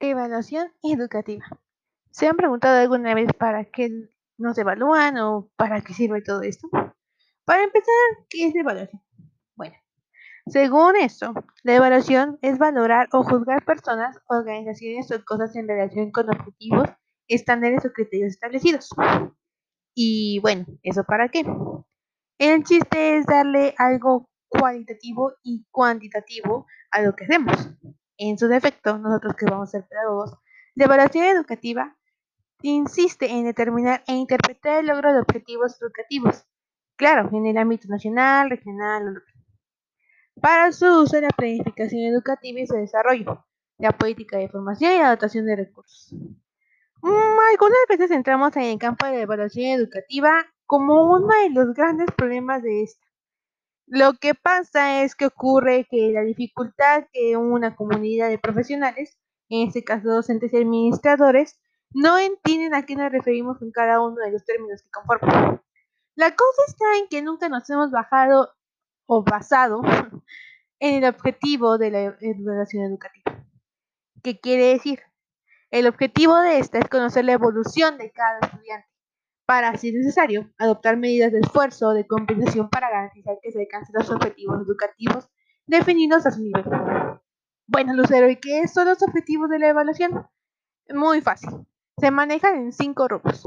Evaluación educativa. ¿Se han preguntado alguna vez para qué nos evalúan o para qué sirve todo esto? Para empezar, ¿qué es la evaluación? Bueno, según esto, la evaluación es valorar o juzgar personas, organizaciones o cosas en relación con objetivos, estándares o criterios establecidos. Y bueno, ¿eso para qué? El chiste es darle algo cualitativo y cuantitativo a lo que hacemos. En su defecto, nosotros que vamos a ser pedagogos, la evaluación educativa insiste en determinar e interpretar el logro de objetivos educativos, claro, en el ámbito nacional, regional o local. Para su uso, la planificación educativa y su desarrollo, la política de formación y la dotación de recursos. Mm, algunas veces entramos en el campo de la evaluación educativa como uno de los grandes problemas de esta. Lo que pasa es que ocurre que la dificultad que una comunidad de profesionales, en este caso docentes y administradores, no entienden a qué nos referimos con cada uno de los términos que conforman. La cosa está en que nunca nos hemos bajado o basado en el objetivo de la evaluación educativa. ¿Qué quiere decir? El objetivo de esta es conocer la evolución de cada estudiante, para, si es necesario, adoptar medidas de esfuerzo de compensación para garantizar que se alcancen los objetivos educativos definidos a su nivel. Bueno, Lucero, ¿y qué son los objetivos de la evaluación? Muy fácil. Se manejan en cinco rubros.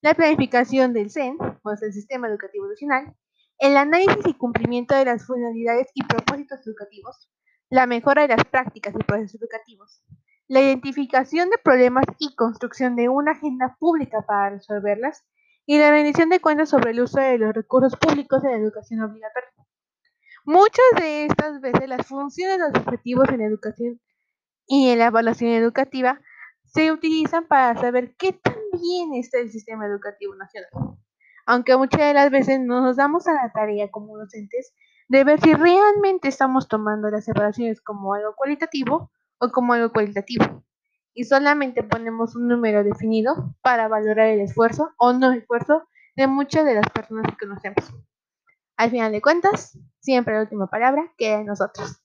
La planificación del CEN, o sea, el Sistema Educativo Nacional, el análisis y cumplimiento de las finalidades y propósitos educativos, la mejora de las prácticas y procesos educativos, la identificación de problemas y construcción de una agenda pública para resolverlas, y la rendición de cuentas sobre el uso de los recursos públicos en la educación obligatoria. Muchas de estas veces las funciones, los objetivos en la educación y en la evaluación educativa se utilizan para saber qué tan bien está el sistema educativo nacional. Aunque muchas de las veces no nos damos a la tarea como docentes de ver si realmente estamos tomando las evaluaciones como algo cualitativo o como algo cualitativo. Y solamente ponemos un número definido para valorar el esfuerzo o no esfuerzo de muchas de las personas que conocemos. Al final de cuentas, siempre la última palabra queda en nosotros.